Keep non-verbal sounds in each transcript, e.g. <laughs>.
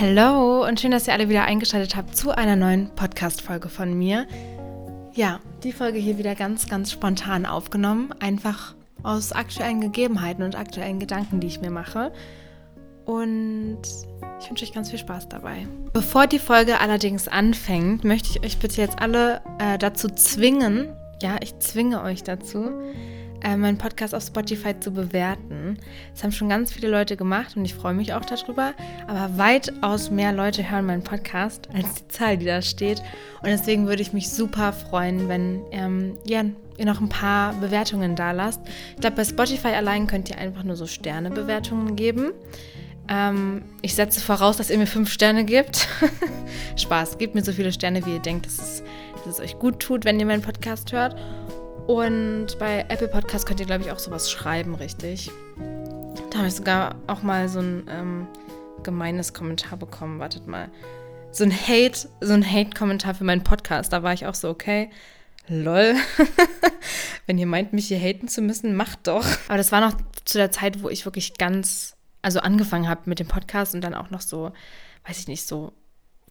Hallo und schön, dass ihr alle wieder eingeschaltet habt zu einer neuen Podcast-Folge von mir. Ja, die Folge hier wieder ganz, ganz spontan aufgenommen, einfach aus aktuellen Gegebenheiten und aktuellen Gedanken, die ich mir mache. Und ich wünsche euch ganz viel Spaß dabei. Bevor die Folge allerdings anfängt, möchte ich euch bitte jetzt alle äh, dazu zwingen, ja, ich zwinge euch dazu, äh, meinen Podcast auf Spotify zu bewerten. Das haben schon ganz viele Leute gemacht und ich freue mich auch darüber. Aber weitaus mehr Leute hören meinen Podcast als die Zahl, die da steht. Und deswegen würde ich mich super freuen, wenn ähm, ja, ihr noch ein paar Bewertungen da lasst. Ich glaube, bei Spotify allein könnt ihr einfach nur so Sternebewertungen geben. Ähm, ich setze voraus, dass ihr mir fünf Sterne gibt. <laughs> Spaß, gebt mir so viele Sterne, wie ihr denkt, dass es, dass es euch gut tut, wenn ihr meinen Podcast hört. Und bei Apple Podcast könnt ihr, glaube ich, auch sowas schreiben, richtig. Da habe ich sogar auch mal so ein ähm, gemeines Kommentar bekommen. Wartet mal. So ein Hate, so ein Hate-Kommentar für meinen Podcast. Da war ich auch so, okay, lol. <laughs> Wenn ihr meint, mich hier haten zu müssen, macht doch. Aber das war noch zu der Zeit, wo ich wirklich ganz, also angefangen habe mit dem Podcast und dann auch noch so, weiß ich nicht, so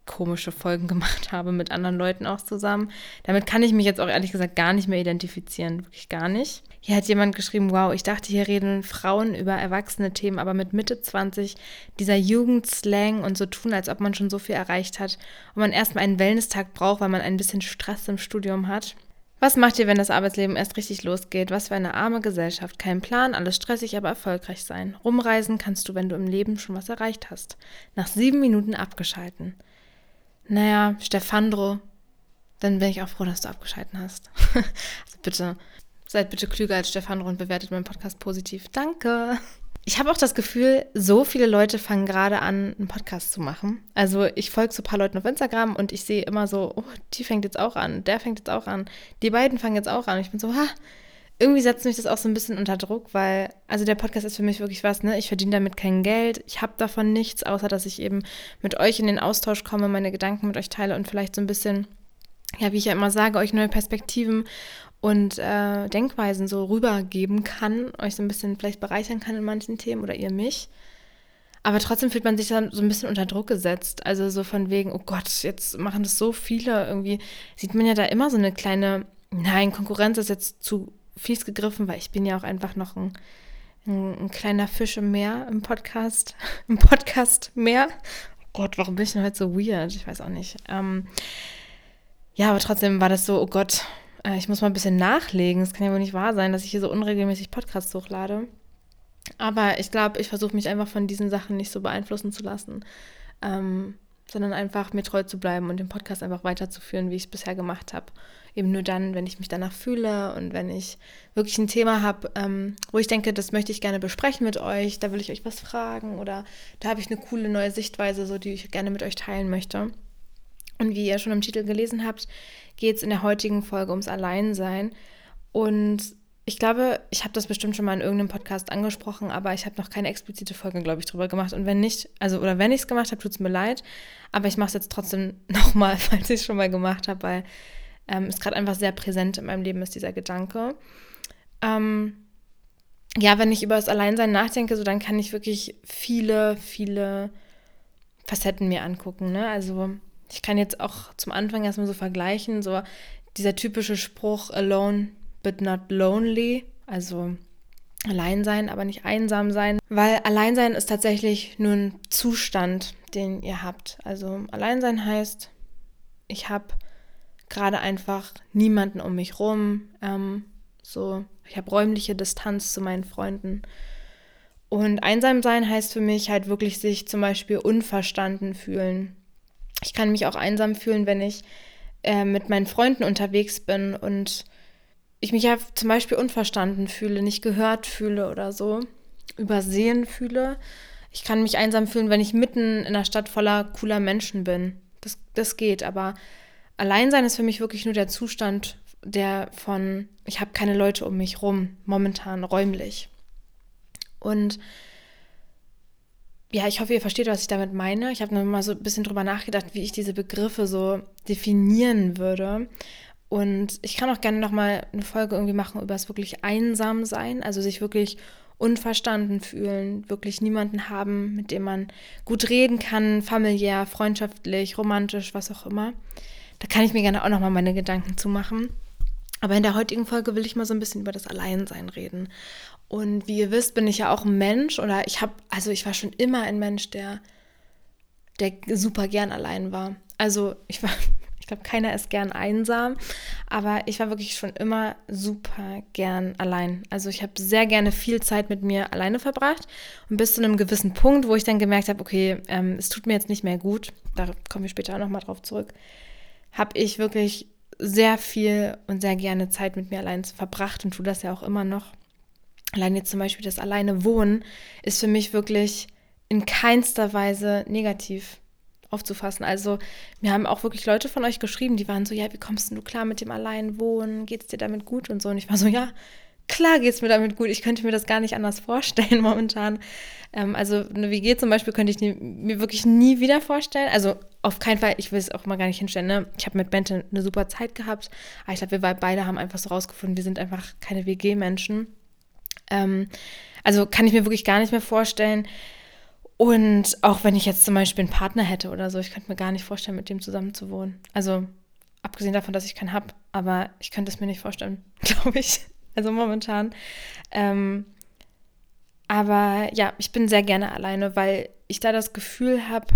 komische Folgen <laughs> gemacht habe mit anderen Leuten auch zusammen. Damit kann ich mich jetzt auch ehrlich gesagt gar nicht mehr identifizieren, wirklich gar nicht. Hier hat jemand geschrieben, wow, ich dachte, hier reden Frauen über erwachsene Themen, aber mit Mitte 20 dieser Jugendslang und so tun, als ob man schon so viel erreicht hat und man erstmal einen Wellness-Tag braucht, weil man ein bisschen Stress im Studium hat. Was macht ihr, wenn das Arbeitsleben erst richtig losgeht? Was für eine arme Gesellschaft. Kein Plan, alles stressig, aber erfolgreich sein. Rumreisen kannst du, wenn du im Leben schon was erreicht hast. Nach sieben Minuten abgeschalten. Naja, Stefandro, dann bin ich auch froh, dass du abgeschalten hast. <laughs> also bitte, seid bitte klüger als Stefandro und bewertet meinen Podcast positiv. Danke. Ich habe auch das Gefühl, so viele Leute fangen gerade an, einen Podcast zu machen. Also ich folge so ein paar Leuten auf Instagram und ich sehe immer so, oh, die fängt jetzt auch an, der fängt jetzt auch an, die beiden fangen jetzt auch an. Ich bin so, ha, irgendwie setzt mich das auch so ein bisschen unter Druck, weil, also der Podcast ist für mich wirklich was, ne? Ich verdiene damit kein Geld, ich habe davon nichts, außer dass ich eben mit euch in den Austausch komme, meine Gedanken mit euch teile und vielleicht so ein bisschen, ja, wie ich ja immer sage, euch neue Perspektiven und äh, Denkweisen so rübergeben kann, euch so ein bisschen vielleicht bereichern kann in manchen Themen oder ihr mich. Aber trotzdem fühlt man sich dann so ein bisschen unter Druck gesetzt. Also so von wegen, oh Gott, jetzt machen das so viele. Irgendwie sieht man ja da immer so eine kleine, nein, Konkurrenz ist jetzt zu fies gegriffen, weil ich bin ja auch einfach noch ein, ein, ein kleiner Fisch im Meer im Podcast. <laughs> Im Podcast Meer. Oh Gott, warum bin ich denn heute so weird? Ich weiß auch nicht. Ähm, ja, aber trotzdem war das so, oh Gott, äh, ich muss mal ein bisschen nachlegen. Es kann ja wohl nicht wahr sein, dass ich hier so unregelmäßig Podcasts hochlade. Aber ich glaube, ich versuche mich einfach von diesen Sachen nicht so beeinflussen zu lassen, ähm, sondern einfach mir treu zu bleiben und den Podcast einfach weiterzuführen, wie ich es bisher gemacht habe eben nur dann, wenn ich mich danach fühle und wenn ich wirklich ein Thema habe, ähm, wo ich denke, das möchte ich gerne besprechen mit euch, da will ich euch was fragen oder da habe ich eine coole neue Sichtweise, so die ich gerne mit euch teilen möchte. Und wie ihr schon im Titel gelesen habt, geht es in der heutigen Folge ums Alleinsein. Und ich glaube, ich habe das bestimmt schon mal in irgendeinem Podcast angesprochen, aber ich habe noch keine explizite Folge, glaube ich, drüber gemacht. Und wenn nicht, also oder wenn ich es gemacht habe, tut es mir leid. Aber ich mache es jetzt trotzdem <laughs> nochmal, falls ich es schon mal gemacht habe, weil ähm, ist gerade einfach sehr präsent in meinem Leben, ist dieser Gedanke. Ähm, ja, wenn ich über das Alleinsein nachdenke, so dann kann ich wirklich viele, viele Facetten mir angucken. Ne? Also ich kann jetzt auch zum Anfang erstmal so vergleichen, so dieser typische Spruch, alone but not lonely, also allein sein, aber nicht einsam sein, weil Alleinsein ist tatsächlich nur ein Zustand, den ihr habt. Also Alleinsein heißt, ich habe gerade einfach niemanden um mich rum. Ähm, so, ich habe räumliche Distanz zu meinen Freunden. Und einsam sein heißt für mich halt wirklich sich zum Beispiel unverstanden fühlen. Ich kann mich auch einsam fühlen, wenn ich äh, mit meinen Freunden unterwegs bin und ich mich ja zum Beispiel unverstanden fühle, nicht gehört fühle oder so, übersehen fühle. Ich kann mich einsam fühlen, wenn ich mitten in einer Stadt voller cooler Menschen bin. Das, das geht, aber Alleinsein ist für mich wirklich nur der Zustand, der von, ich habe keine Leute um mich rum, momentan räumlich. Und ja, ich hoffe, ihr versteht, was ich damit meine. Ich habe noch mal so ein bisschen drüber nachgedacht, wie ich diese Begriffe so definieren würde. Und ich kann auch gerne noch mal eine Folge irgendwie machen über das wirklich einsam sein, also sich wirklich unverstanden fühlen, wirklich niemanden haben, mit dem man gut reden kann, familiär, freundschaftlich, romantisch, was auch immer. Da kann ich mir gerne auch nochmal meine Gedanken zu machen. Aber in der heutigen Folge will ich mal so ein bisschen über das Alleinsein reden. Und wie ihr wisst, bin ich ja auch ein Mensch oder ich habe, also ich war schon immer ein Mensch, der, der super gern allein war. Also ich war, glaube, keiner ist gern einsam, aber ich war wirklich schon immer super gern allein. Also ich habe sehr gerne viel Zeit mit mir alleine verbracht und bis zu einem gewissen Punkt, wo ich dann gemerkt habe, okay, ähm, es tut mir jetzt nicht mehr gut, da kommen wir später auch nochmal drauf zurück, habe ich wirklich sehr viel und sehr gerne Zeit mit mir allein verbracht und tue das ja auch immer noch. Allein jetzt zum Beispiel das alleine Wohnen ist für mich wirklich in keinster Weise negativ aufzufassen. Also mir haben auch wirklich Leute von euch geschrieben, die waren so, ja, wie kommst du klar mit dem Alleinwohnen? Geht es dir damit gut und so? Und ich war so, ja, klar geht es mir damit gut. Ich könnte mir das gar nicht anders vorstellen <laughs> momentan. Ähm, also eine WG zum Beispiel könnte ich nie, mir wirklich nie wieder vorstellen. Also auf keinen Fall, ich will es auch mal gar nicht hinstellen. Ne? Ich habe mit Bente eine super Zeit gehabt. Aber ich glaube, wir beide haben einfach so rausgefunden, wir sind einfach keine WG-Menschen. Ähm, also kann ich mir wirklich gar nicht mehr vorstellen. Und auch wenn ich jetzt zum Beispiel einen Partner hätte oder so, ich könnte mir gar nicht vorstellen, mit dem zusammen zu wohnen. Also abgesehen davon, dass ich keinen habe, aber ich könnte es mir nicht vorstellen, <laughs> glaube ich. Also momentan. Ähm, aber ja, ich bin sehr gerne alleine, weil ich da das Gefühl habe,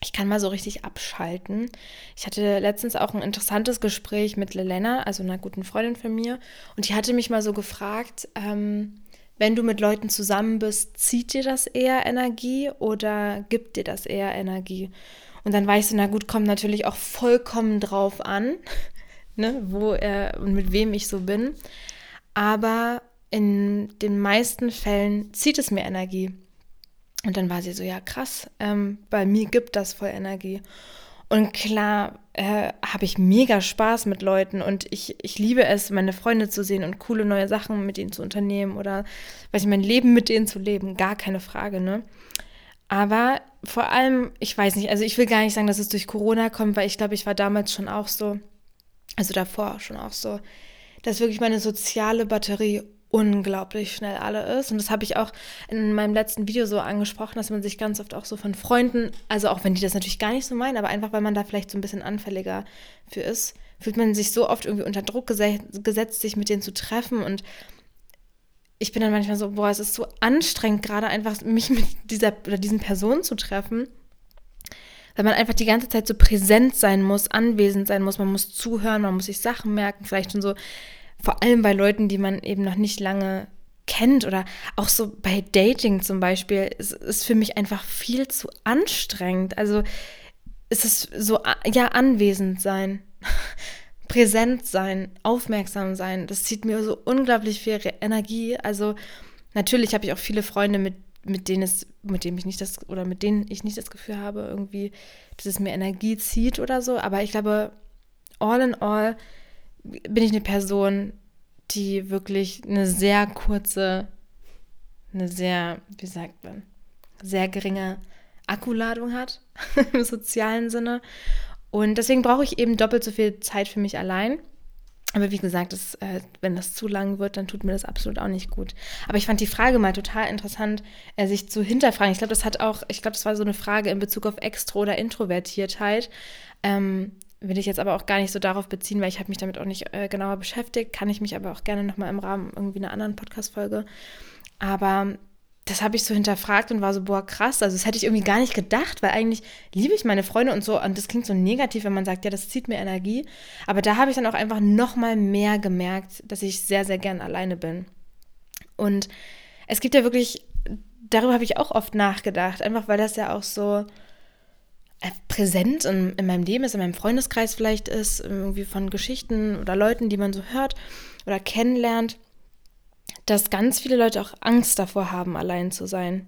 ich kann mal so richtig abschalten. Ich hatte letztens auch ein interessantes Gespräch mit Lelena, also einer guten Freundin von mir, und die hatte mich mal so gefragt, ähm, wenn du mit Leuten zusammen bist, zieht dir das eher Energie oder gibt dir das eher Energie? Und dann ich so, na gut, kommt natürlich auch vollkommen drauf an, <laughs> ne, wo äh, und mit wem ich so bin. Aber in den meisten Fällen zieht es mir Energie. Und dann war sie so, ja krass, ähm, bei mir gibt das voll Energie. Und klar äh, habe ich mega Spaß mit Leuten und ich, ich liebe es, meine Freunde zu sehen und coole neue Sachen mit ihnen zu unternehmen oder weiß ich, mein Leben mit denen zu leben, gar keine Frage, ne? Aber vor allem, ich weiß nicht, also ich will gar nicht sagen, dass es durch Corona kommt, weil ich glaube, ich war damals schon auch so, also davor schon auch so, dass wirklich meine soziale Batterie unglaublich schnell alle ist. Und das habe ich auch in meinem letzten Video so angesprochen, dass man sich ganz oft auch so von Freunden, also auch wenn die das natürlich gar nicht so meinen, aber einfach weil man da vielleicht so ein bisschen anfälliger für ist, fühlt man sich so oft irgendwie unter Druck gesetzt, sich mit denen zu treffen. Und ich bin dann manchmal so, boah, es ist so anstrengend, gerade einfach mich <laughs> mit dieser oder diesen Personen zu treffen. Weil man einfach die ganze Zeit so präsent sein muss, anwesend sein muss, man muss zuhören, man muss sich Sachen merken, vielleicht schon so vor allem bei Leuten, die man eben noch nicht lange kennt oder auch so bei Dating zum Beispiel, ist, ist für mich einfach viel zu anstrengend. Also ist es so, ja, anwesend sein, <laughs> präsent sein, aufmerksam sein. Das zieht mir so unglaublich viel Energie. Also natürlich habe ich auch viele Freunde, mit, mit denen es, mit denen ich nicht das, oder mit denen ich nicht das Gefühl habe, irgendwie, dass es mir Energie zieht oder so. Aber ich glaube, all in all bin ich eine Person, die wirklich eine sehr kurze, eine sehr, wie sagt man, sehr geringe Akkuladung hat <laughs> im sozialen Sinne. Und deswegen brauche ich eben doppelt so viel Zeit für mich allein. Aber wie gesagt, das, äh, wenn das zu lang wird, dann tut mir das absolut auch nicht gut. Aber ich fand die Frage mal total interessant, äh, sich zu hinterfragen. Ich glaube, das hat auch, ich glaube, das war so eine Frage in Bezug auf Extro- oder Introvertiertheit. Ähm, will ich jetzt aber auch gar nicht so darauf beziehen, weil ich habe mich damit auch nicht äh, genauer beschäftigt. Kann ich mich aber auch gerne nochmal im Rahmen irgendwie einer anderen Podcast-Folge. Aber das habe ich so hinterfragt und war so, boah, krass. Also das hätte ich irgendwie gar nicht gedacht, weil eigentlich liebe ich meine Freunde und so. Und das klingt so negativ, wenn man sagt, ja, das zieht mir Energie. Aber da habe ich dann auch einfach nochmal mehr gemerkt, dass ich sehr, sehr gern alleine bin. Und es gibt ja wirklich, darüber habe ich auch oft nachgedacht, einfach weil das ja auch so präsent in, in, meinem Leben ist, in meinem Freundeskreis vielleicht ist, irgendwie von Geschichten oder Leuten, die man so hört oder kennenlernt, dass ganz viele Leute auch Angst davor haben, allein zu sein.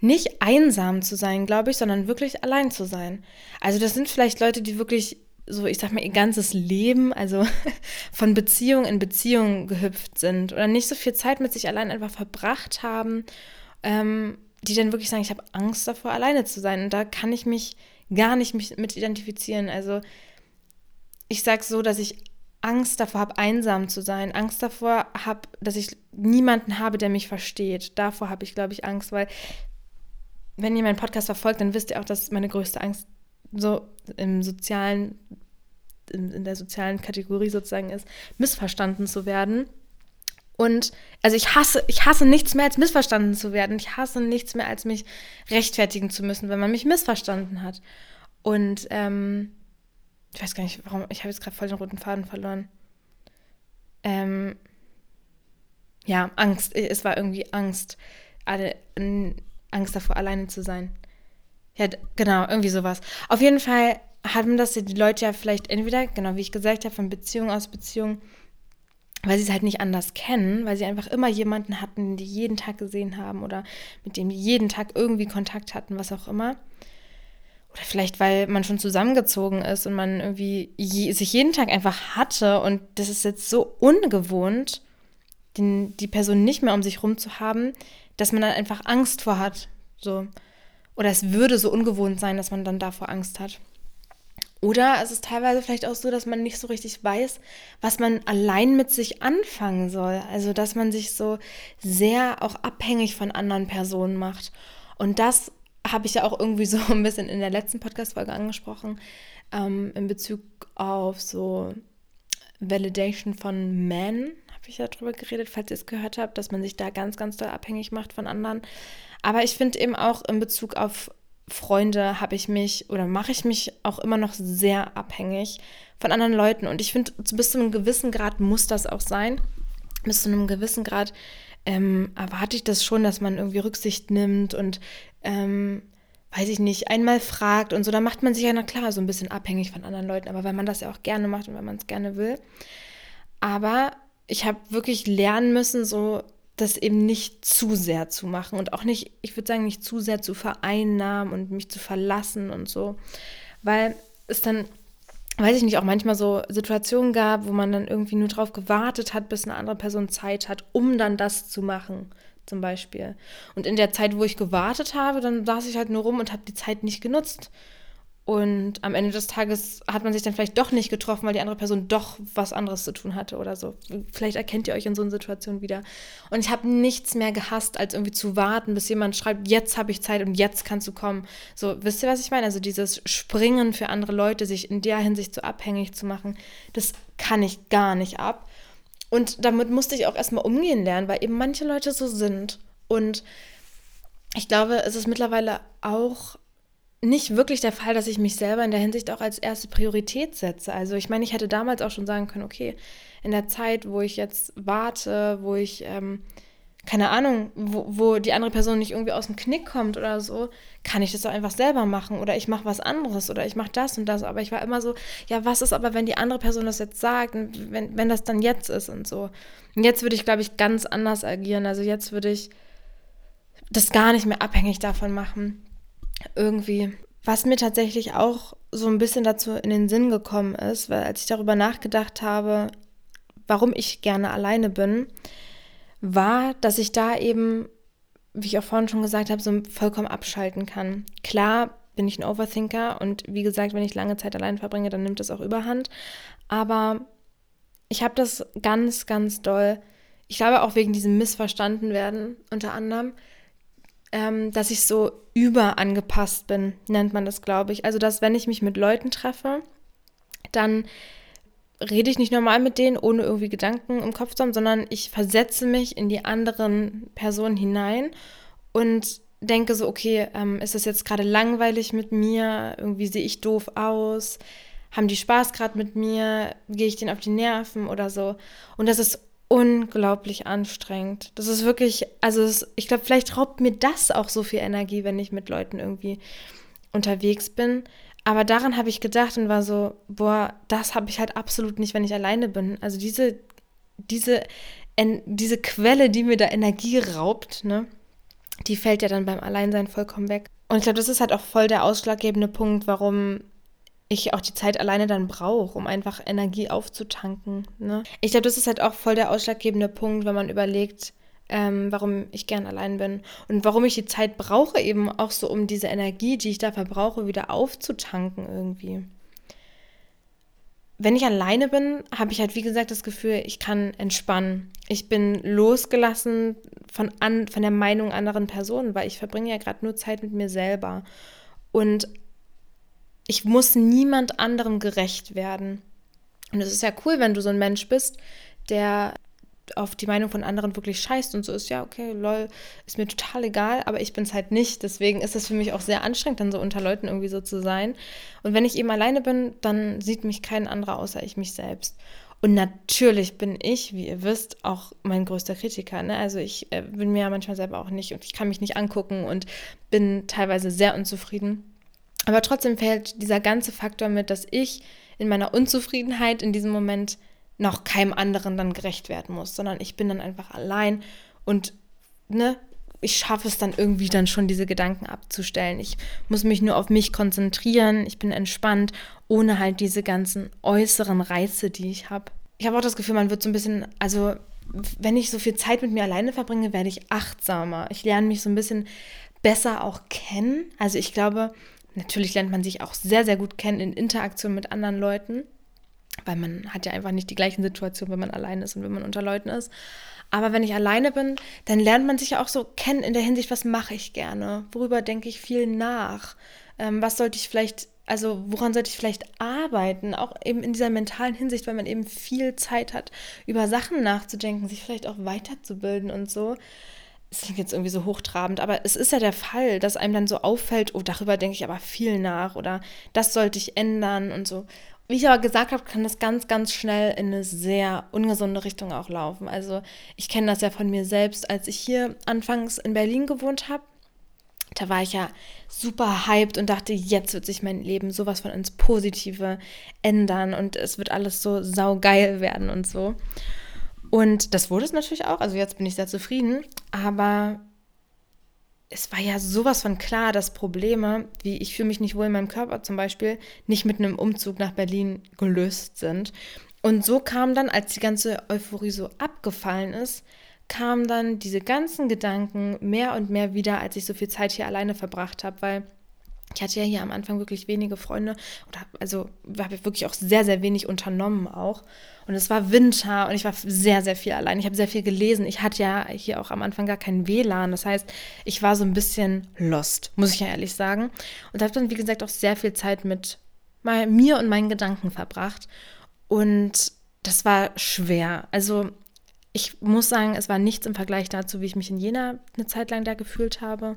Nicht einsam zu sein, glaube ich, sondern wirklich allein zu sein. Also das sind vielleicht Leute, die wirklich so, ich sag mal, ihr ganzes Leben, also <laughs> von Beziehung in Beziehung gehüpft sind oder nicht so viel Zeit mit sich allein einfach verbracht haben ähm, die dann wirklich sagen, ich habe Angst davor, alleine zu sein. Und da kann ich mich gar nicht mit identifizieren. Also ich sage so, dass ich Angst davor habe, einsam zu sein, Angst davor habe, dass ich niemanden habe, der mich versteht. Davor habe ich, glaube ich, Angst, weil wenn ihr meinen Podcast verfolgt, dann wisst ihr auch, dass meine größte Angst so im sozialen, in, in der sozialen Kategorie sozusagen ist, missverstanden zu werden. Und also ich hasse, ich hasse nichts mehr als missverstanden zu werden. Ich hasse nichts mehr als mich rechtfertigen zu müssen, wenn man mich missverstanden hat. Und ähm, ich weiß gar nicht, warum, ich habe jetzt gerade voll den roten Faden verloren. Ähm, ja, Angst. Es war irgendwie Angst. Alle, Angst davor, alleine zu sein. Ja, genau, irgendwie sowas. Auf jeden Fall haben das die Leute ja vielleicht entweder, genau wie ich gesagt habe, von Beziehung aus Beziehung weil sie es halt nicht anders kennen, weil sie einfach immer jemanden hatten, die jeden Tag gesehen haben oder mit dem jeden Tag irgendwie Kontakt hatten, was auch immer. Oder vielleicht, weil man schon zusammengezogen ist und man irgendwie je, sich jeden Tag einfach hatte und das ist jetzt so ungewohnt, den, die Person nicht mehr um sich rum zu haben, dass man dann einfach Angst vor hat. So. Oder es würde so ungewohnt sein, dass man dann davor Angst hat. Oder es ist teilweise vielleicht auch so, dass man nicht so richtig weiß, was man allein mit sich anfangen soll. Also, dass man sich so sehr auch abhängig von anderen Personen macht. Und das habe ich ja auch irgendwie so <laughs> ein bisschen in der letzten Podcast-Folge angesprochen, ähm, in Bezug auf so Validation von Men, habe ich ja drüber geredet, falls ihr es gehört habt, dass man sich da ganz, ganz doll abhängig macht von anderen. Aber ich finde eben auch in Bezug auf Freunde habe ich mich oder mache ich mich auch immer noch sehr abhängig von anderen Leuten. Und ich finde, bis zu einem gewissen Grad muss das auch sein. Bis zu einem gewissen Grad ähm, erwarte ich das schon, dass man irgendwie Rücksicht nimmt und ähm, weiß ich nicht, einmal fragt und so, da macht man sich ja, na klar, so ein bisschen abhängig von anderen Leuten, aber weil man das ja auch gerne macht und weil man es gerne will. Aber ich habe wirklich lernen müssen, so das eben nicht zu sehr zu machen und auch nicht, ich würde sagen, nicht zu sehr zu vereinnahmen und mich zu verlassen und so, weil es dann, weiß ich nicht, auch manchmal so Situationen gab, wo man dann irgendwie nur drauf gewartet hat, bis eine andere Person Zeit hat, um dann das zu machen, zum Beispiel. Und in der Zeit, wo ich gewartet habe, dann saß ich halt nur rum und habe die Zeit nicht genutzt. Und am Ende des Tages hat man sich dann vielleicht doch nicht getroffen, weil die andere Person doch was anderes zu tun hatte oder so. Vielleicht erkennt ihr euch in so einer Situation wieder. Und ich habe nichts mehr gehasst, als irgendwie zu warten, bis jemand schreibt, jetzt habe ich Zeit und jetzt kannst du kommen. So, wisst ihr, was ich meine? Also dieses Springen für andere Leute, sich in der Hinsicht so abhängig zu machen, das kann ich gar nicht ab. Und damit musste ich auch erstmal umgehen lernen, weil eben manche Leute so sind. Und ich glaube, es ist mittlerweile auch nicht wirklich der Fall, dass ich mich selber in der Hinsicht auch als erste Priorität setze. Also ich meine, ich hätte damals auch schon sagen können, okay, in der Zeit, wo ich jetzt warte, wo ich, ähm, keine Ahnung, wo, wo die andere Person nicht irgendwie aus dem Knick kommt oder so, kann ich das doch einfach selber machen oder ich mache was anderes oder ich mache das und das. Aber ich war immer so, ja, was ist aber, wenn die andere Person das jetzt sagt und wenn, wenn das dann jetzt ist und so. Und jetzt würde ich, glaube ich, ganz anders agieren. Also jetzt würde ich das gar nicht mehr abhängig davon machen irgendwie. Was mir tatsächlich auch so ein bisschen dazu in den Sinn gekommen ist, weil als ich darüber nachgedacht habe, warum ich gerne alleine bin, war, dass ich da eben, wie ich auch vorhin schon gesagt habe, so vollkommen abschalten kann. Klar bin ich ein Overthinker und wie gesagt, wenn ich lange Zeit allein verbringe, dann nimmt das auch überhand. Aber ich habe das ganz, ganz doll, ich glaube auch wegen diesem Missverstandenwerden unter anderem, ähm, dass ich so überangepasst bin, nennt man das, glaube ich. Also, dass wenn ich mich mit Leuten treffe, dann rede ich nicht normal mit denen, ohne irgendwie Gedanken im Kopf zu haben, sondern ich versetze mich in die anderen Personen hinein und denke so, okay, ähm, ist das jetzt gerade langweilig mit mir? Irgendwie sehe ich doof aus? Haben die Spaß gerade mit mir? Gehe ich denen auf die Nerven oder so? Und das ist unglaublich anstrengend. Das ist wirklich, also es, ich glaube, vielleicht raubt mir das auch so viel Energie, wenn ich mit Leuten irgendwie unterwegs bin. Aber daran habe ich gedacht und war so, boah, das habe ich halt absolut nicht, wenn ich alleine bin. Also diese, diese, en, diese Quelle, die mir da Energie raubt, ne, die fällt ja dann beim Alleinsein vollkommen weg. Und ich glaube, das ist halt auch voll der ausschlaggebende Punkt, warum ich auch die Zeit alleine dann brauche, um einfach Energie aufzutanken. Ne? Ich glaube, das ist halt auch voll der ausschlaggebende Punkt, wenn man überlegt, ähm, warum ich gern allein bin und warum ich die Zeit brauche, eben auch so, um diese Energie, die ich da verbrauche, wieder aufzutanken irgendwie. wenn ich alleine bin, habe ich halt, wie gesagt, das Gefühl, ich kann entspannen. Ich bin losgelassen von, an, von der Meinung anderen Personen, weil ich verbringe ja gerade nur Zeit mit mir selber. Und ich muss niemand anderem gerecht werden. Und es ist ja cool, wenn du so ein Mensch bist, der auf die Meinung von anderen wirklich scheißt und so ist, ja, okay, lol, ist mir total egal, aber ich bin es halt nicht. Deswegen ist es für mich auch sehr anstrengend, dann so unter Leuten irgendwie so zu sein. Und wenn ich eben alleine bin, dann sieht mich kein anderer außer ich mich selbst. Und natürlich bin ich, wie ihr wisst, auch mein größter Kritiker. Ne? Also ich äh, bin mir ja manchmal selber auch nicht und ich kann mich nicht angucken und bin teilweise sehr unzufrieden. Aber trotzdem fällt dieser ganze Faktor mit, dass ich in meiner Unzufriedenheit in diesem Moment noch keinem anderen dann gerecht werden muss, sondern ich bin dann einfach allein und ne, ich schaffe es dann irgendwie dann schon, diese Gedanken abzustellen. Ich muss mich nur auf mich konzentrieren, ich bin entspannt, ohne halt diese ganzen äußeren Reize, die ich habe. Ich habe auch das Gefühl, man wird so ein bisschen, also wenn ich so viel Zeit mit mir alleine verbringe, werde ich achtsamer. Ich lerne mich so ein bisschen besser auch kennen. Also ich glaube, Natürlich lernt man sich auch sehr, sehr gut kennen in Interaktion mit anderen Leuten, weil man hat ja einfach nicht die gleichen Situationen, wenn man allein ist und wenn man unter Leuten ist. Aber wenn ich alleine bin, dann lernt man sich ja auch so kennen in der Hinsicht, was mache ich gerne, worüber denke ich viel nach, ähm, was sollte ich vielleicht, also woran sollte ich vielleicht arbeiten, auch eben in dieser mentalen Hinsicht, weil man eben viel Zeit hat, über Sachen nachzudenken, sich vielleicht auch weiterzubilden und so es klingt jetzt irgendwie so hochtrabend, aber es ist ja der Fall, dass einem dann so auffällt, oh, darüber denke ich aber viel nach oder das sollte ich ändern und so. Wie ich aber gesagt habe, kann das ganz, ganz schnell in eine sehr ungesunde Richtung auch laufen. Also ich kenne das ja von mir selbst, als ich hier anfangs in Berlin gewohnt habe. Da war ich ja super hyped und dachte, jetzt wird sich mein Leben sowas von ins Positive ändern und es wird alles so saugeil werden und so. Und das wurde es natürlich auch. Also jetzt bin ich sehr zufrieden. Aber es war ja sowas von klar, dass Probleme, wie ich fühle mich nicht wohl in meinem Körper zum Beispiel, nicht mit einem Umzug nach Berlin gelöst sind. Und so kam dann, als die ganze Euphorie so abgefallen ist, kamen dann diese ganzen Gedanken mehr und mehr wieder, als ich so viel Zeit hier alleine verbracht habe, weil ich hatte ja hier am Anfang wirklich wenige Freunde oder also habe wirklich auch sehr, sehr wenig unternommen auch. Und es war Winter und ich war sehr, sehr viel allein. Ich habe sehr viel gelesen. Ich hatte ja hier auch am Anfang gar kein WLAN. Das heißt, ich war so ein bisschen lost, muss ich ja ehrlich sagen. Und habe dann, wie gesagt, auch sehr viel Zeit mit mir und meinen Gedanken verbracht. Und das war schwer. Also ich muss sagen, es war nichts im Vergleich dazu, wie ich mich in Jena eine Zeit lang da gefühlt habe.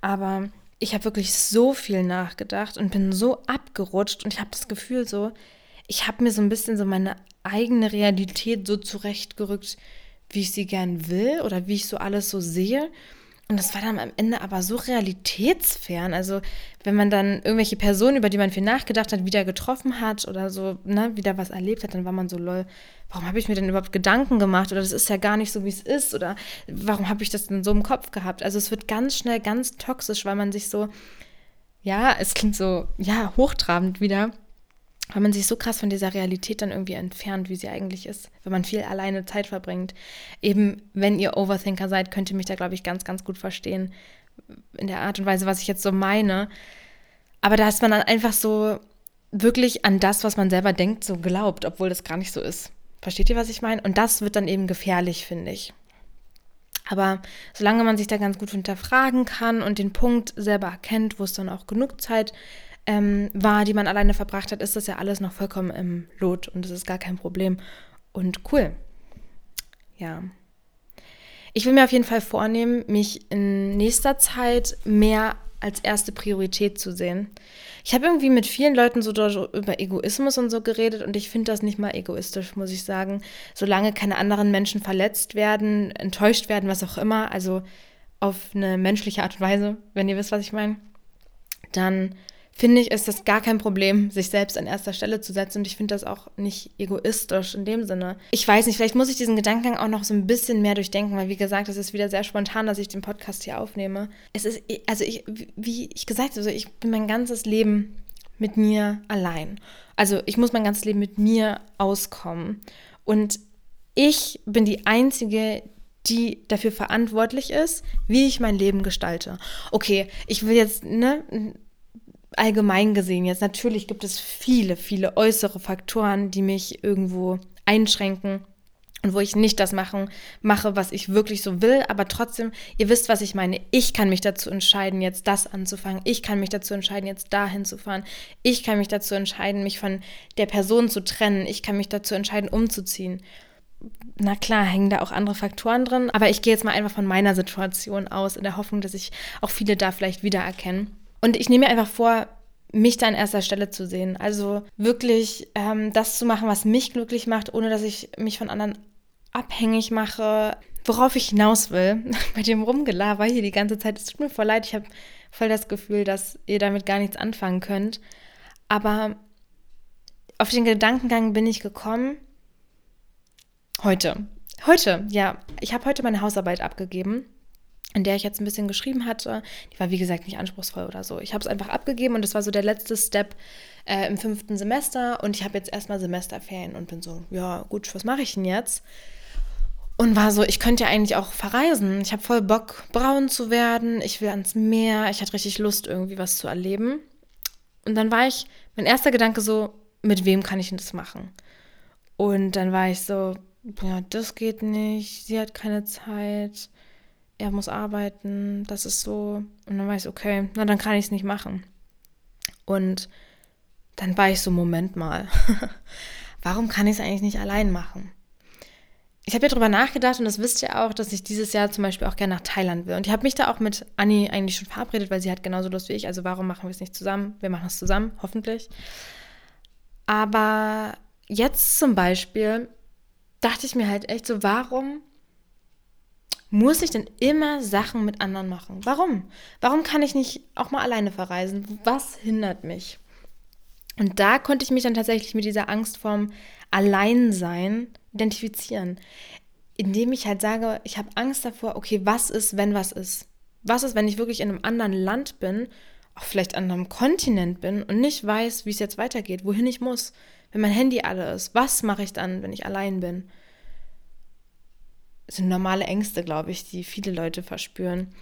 Aber ich habe wirklich so viel nachgedacht und bin so abgerutscht und ich habe das Gefühl so, ich habe mir so ein bisschen so meine eigene Realität so zurechtgerückt, wie ich sie gern will oder wie ich so alles so sehe. Und das war dann am Ende aber so realitätsfern. Also, wenn man dann irgendwelche Personen, über die man viel nachgedacht hat, wieder getroffen hat oder so, ne, wieder was erlebt hat, dann war man so, lol, warum habe ich mir denn überhaupt Gedanken gemacht? Oder das ist ja gar nicht so, wie es ist. Oder warum habe ich das denn so im Kopf gehabt? Also, es wird ganz schnell ganz toxisch, weil man sich so, ja, es klingt so, ja, hochtrabend wieder weil man sich so krass von dieser Realität dann irgendwie entfernt, wie sie eigentlich ist, wenn man viel alleine Zeit verbringt. Eben, wenn ihr Overthinker seid, könnt ihr mich da, glaube ich, ganz, ganz gut verstehen, in der Art und Weise, was ich jetzt so meine. Aber da ist man dann einfach so wirklich an das, was man selber denkt, so glaubt, obwohl das gar nicht so ist. Versteht ihr, was ich meine? Und das wird dann eben gefährlich, finde ich. Aber solange man sich da ganz gut hinterfragen kann und den Punkt selber erkennt, wo es dann auch genug Zeit ähm, war, die man alleine verbracht hat, ist das ja alles noch vollkommen im Lot und das ist gar kein Problem. Und cool. Ja. Ich will mir auf jeden Fall vornehmen, mich in nächster Zeit mehr als erste Priorität zu sehen. Ich habe irgendwie mit vielen Leuten so über Egoismus und so geredet und ich finde das nicht mal egoistisch, muss ich sagen. Solange keine anderen Menschen verletzt werden, enttäuscht werden, was auch immer, also auf eine menschliche Art und Weise, wenn ihr wisst, was ich meine, dann finde ich, ist das gar kein Problem, sich selbst an erster Stelle zu setzen. Und ich finde das auch nicht egoistisch in dem Sinne. Ich weiß nicht, vielleicht muss ich diesen Gedankengang auch noch so ein bisschen mehr durchdenken, weil wie gesagt, es ist wieder sehr spontan, dass ich den Podcast hier aufnehme. Es ist, also ich, wie ich gesagt habe, also ich bin mein ganzes Leben mit mir allein. Also ich muss mein ganzes Leben mit mir auskommen. Und ich bin die Einzige, die dafür verantwortlich ist, wie ich mein Leben gestalte. Okay, ich will jetzt, ne, allgemein gesehen jetzt, natürlich gibt es viele, viele äußere Faktoren, die mich irgendwo einschränken und wo ich nicht das machen, mache, was ich wirklich so will, aber trotzdem, ihr wisst, was ich meine. Ich kann mich dazu entscheiden, jetzt das anzufangen. Ich kann mich dazu entscheiden, jetzt dahin zu fahren. Ich kann mich dazu entscheiden, mich von der Person zu trennen. Ich kann mich dazu entscheiden, umzuziehen. Na klar, hängen da auch andere Faktoren drin, aber ich gehe jetzt mal einfach von meiner Situation aus, in der Hoffnung, dass ich auch viele da vielleicht wiedererkennen. Und ich nehme mir einfach vor, mich da an erster Stelle zu sehen. Also wirklich ähm, das zu machen, was mich glücklich macht, ohne dass ich mich von anderen abhängig mache. Worauf ich hinaus will, <laughs> bei dem Rumgelaber hier die ganze Zeit, es tut mir voll leid, ich habe voll das Gefühl, dass ihr damit gar nichts anfangen könnt. Aber auf den Gedankengang bin ich gekommen heute. Heute, ja. Ich habe heute meine Hausarbeit abgegeben, in der ich jetzt ein bisschen geschrieben hatte. Die war, wie gesagt, nicht anspruchsvoll oder so. Ich habe es einfach abgegeben und das war so der letzte Step äh, im fünften Semester. Und ich habe jetzt erstmal Semesterferien und bin so, ja, gut, was mache ich denn jetzt? Und war so, ich könnte ja eigentlich auch verreisen. Ich habe voll Bock, braun zu werden. Ich will ans Meer. Ich hatte richtig Lust, irgendwie was zu erleben. Und dann war ich, mein erster Gedanke so, mit wem kann ich denn das machen? Und dann war ich so, ja, das geht nicht. Sie hat keine Zeit. Er muss arbeiten. Das ist so. Und dann war ich okay, na, dann kann ich es nicht machen. Und dann war ich so, Moment mal. <laughs> Warum kann ich es eigentlich nicht allein machen? ich habe ja drüber nachgedacht und das wisst ihr auch, dass ich dieses Jahr zum Beispiel auch gerne nach Thailand will. Und ich habe mich da auch mit Anni eigentlich schon verabredet, weil sie hat genauso Lust wie ich. Also warum machen wir es nicht zusammen? Wir machen es zusammen, hoffentlich. Aber jetzt zum Beispiel dachte ich mir halt echt so, warum muss ich denn immer Sachen mit anderen machen? Warum? Warum kann ich nicht auch mal alleine verreisen? Was hindert mich? Und da konnte ich mich dann tatsächlich mit dieser Angst vorm Alleinsein identifizieren, indem ich halt sage, ich habe Angst davor, okay, was ist, wenn was ist? Was ist, wenn ich wirklich in einem anderen Land bin, auch vielleicht an einem Kontinent bin und nicht weiß, wie es jetzt weitergeht, wohin ich muss, wenn mein Handy alle ist? Was mache ich dann, wenn ich allein bin? Sind normale Ängste, glaube ich, die viele Leute verspüren.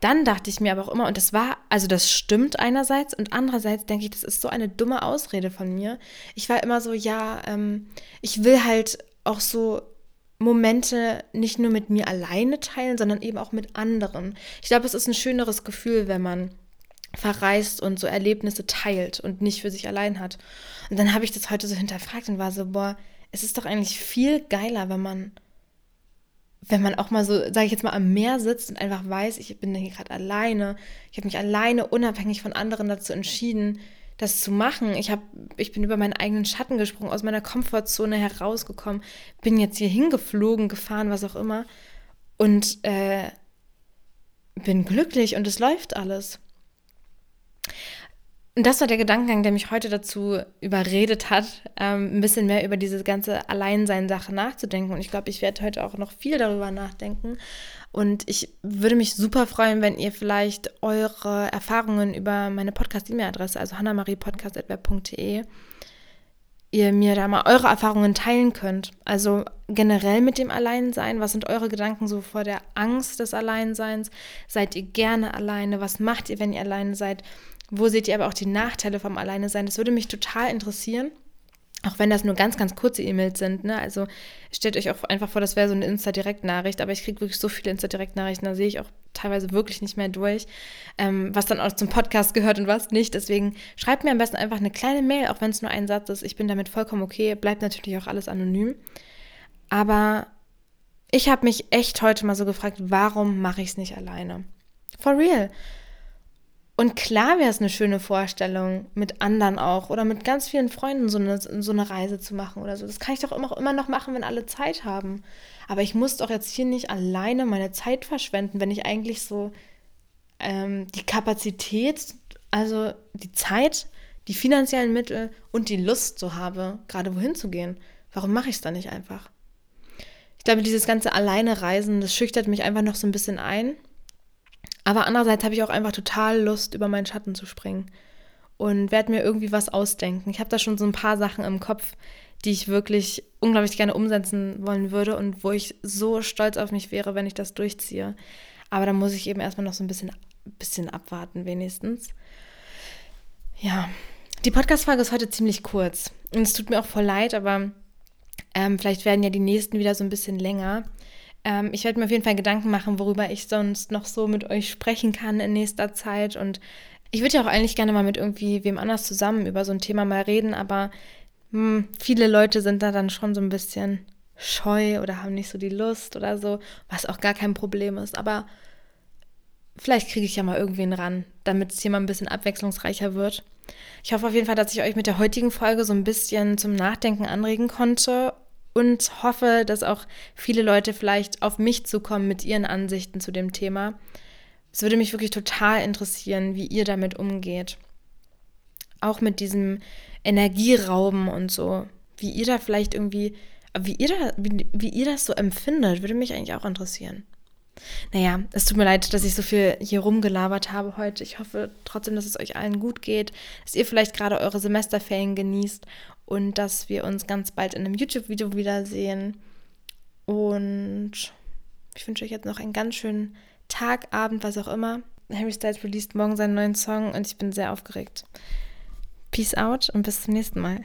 Dann dachte ich mir aber auch immer, und das war, also das stimmt einerseits und andererseits denke ich, das ist so eine dumme Ausrede von mir. Ich war immer so, ja, ähm, ich will halt auch so Momente nicht nur mit mir alleine teilen, sondern eben auch mit anderen. Ich glaube, es ist ein schöneres Gefühl, wenn man verreist und so Erlebnisse teilt und nicht für sich allein hat. Und dann habe ich das heute so hinterfragt und war so, boah, es ist doch eigentlich viel geiler, wenn man wenn man auch mal so, sage ich jetzt mal, am Meer sitzt und einfach weiß, ich bin hier gerade alleine, ich habe mich alleine unabhängig von anderen dazu entschieden, das zu machen. Ich, hab, ich bin über meinen eigenen Schatten gesprungen, aus meiner Komfortzone herausgekommen, bin jetzt hier hingeflogen, gefahren, was auch immer und äh, bin glücklich und es läuft alles. Das war der Gedankengang, der mich heute dazu überredet hat, ähm, ein bisschen mehr über diese ganze Alleinsein-Sache nachzudenken. Und ich glaube, ich werde heute auch noch viel darüber nachdenken. Und ich würde mich super freuen, wenn ihr vielleicht eure Erfahrungen über meine Podcast-E-Mail-Adresse, also hannamariepodcast.web.de, ihr mir da mal eure Erfahrungen teilen könnt. Also generell mit dem Alleinsein. Was sind eure Gedanken so vor der Angst des Alleinseins? Seid ihr gerne alleine? Was macht ihr, wenn ihr alleine seid? Wo seht ihr aber auch die Nachteile vom Alleine sein? Das würde mich total interessieren. Auch wenn das nur ganz, ganz kurze E-Mails sind. Ne? Also stellt euch auch einfach vor, das wäre so eine Insta-Direkt-Nachricht. Aber ich kriege wirklich so viele Insta-Direkt-Nachrichten, da sehe ich auch teilweise wirklich nicht mehr durch, ähm, was dann auch zum Podcast gehört und was nicht. Deswegen schreibt mir am besten einfach eine kleine Mail, auch wenn es nur ein Satz ist. Ich bin damit vollkommen okay. Bleibt natürlich auch alles anonym. Aber ich habe mich echt heute mal so gefragt, warum mache ich es nicht alleine? For real. Und klar wäre es eine schöne Vorstellung, mit anderen auch oder mit ganz vielen Freunden so eine, so eine Reise zu machen oder so. Das kann ich doch immer, immer noch machen, wenn alle Zeit haben. Aber ich muss doch jetzt hier nicht alleine meine Zeit verschwenden, wenn ich eigentlich so ähm, die Kapazität, also die Zeit, die finanziellen Mittel und die Lust so habe, gerade wohin zu gehen. Warum mache ich es dann nicht einfach? Ich glaube, dieses ganze alleine Reisen, das schüchtert mich einfach noch so ein bisschen ein. Aber andererseits habe ich auch einfach total Lust, über meinen Schatten zu springen und werde mir irgendwie was ausdenken. Ich habe da schon so ein paar Sachen im Kopf, die ich wirklich unglaublich gerne umsetzen wollen würde und wo ich so stolz auf mich wäre, wenn ich das durchziehe. Aber da muss ich eben erstmal noch so ein bisschen, bisschen abwarten, wenigstens. Ja, die Podcast-Folge ist heute ziemlich kurz. Und es tut mir auch voll leid, aber ähm, vielleicht werden ja die nächsten wieder so ein bisschen länger. Ähm, ich werde mir auf jeden Fall Gedanken machen, worüber ich sonst noch so mit euch sprechen kann in nächster Zeit. Und ich würde ja auch eigentlich gerne mal mit irgendwie wem anders zusammen über so ein Thema mal reden, aber mh, hm, viele Leute sind da dann schon so ein bisschen scheu oder haben nicht so die Lust oder so, was auch gar kein Problem ist. Aber vielleicht kriege ich ja mal irgendwen ran, damit es hier mal ein bisschen abwechslungsreicher wird. Ich hoffe auf jeden Fall, dass ich euch mit der heutigen Folge so ein bisschen zum Nachdenken anregen konnte und hoffe, dass auch viele Leute vielleicht auf mich zukommen mit ihren Ansichten zu dem Thema. Es würde mich wirklich total interessieren, wie ihr damit umgeht. Auch mit diesem Energierauben und so. Wie ihr da vielleicht irgendwie, wie ihr, da, wie, wie ihr das so empfindet, würde mich eigentlich auch interessieren. Naja, es tut mir leid, dass ich so viel hier rumgelabert habe heute. Ich hoffe trotzdem, dass es euch allen gut geht, dass ihr vielleicht gerade eure Semesterferien genießt und dass wir uns ganz bald in einem YouTube-Video wiedersehen. Und ich wünsche euch jetzt noch einen ganz schönen Tag, Abend, was auch immer. Harry Styles released morgen seinen neuen Song und ich bin sehr aufgeregt. Peace out und bis zum nächsten Mal.